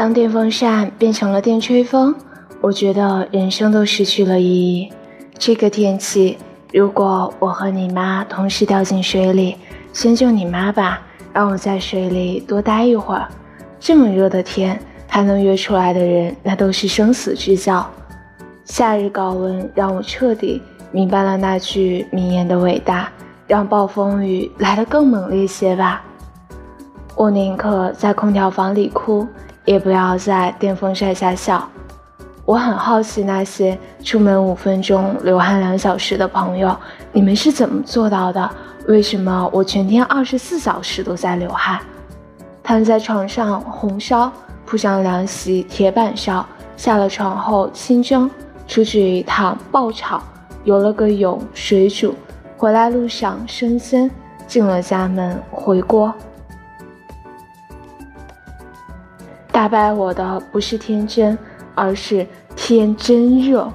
当电风扇变成了电吹风，我觉得人生都失去了意义。这个天气，如果我和你妈同时掉进水里，先救你妈吧，让我在水里多待一会儿。这么热的天，还能约出来的人，那都是生死之交。夏日高温让我彻底明白了那句名言的伟大：让暴风雨来得更猛烈些吧。我宁可在空调房里哭。也不要在电风扇下笑。我很好奇那些出门五分钟流汗两小时的朋友，你们是怎么做到的？为什么我全天二十四小时都在流汗？躺在床上红烧，铺上凉席铁板烧，下了床后清蒸，出去一趟爆炒，游了个泳水煮，回来路上生鲜，进了家门回锅。打败我的不是天真，而是天真热。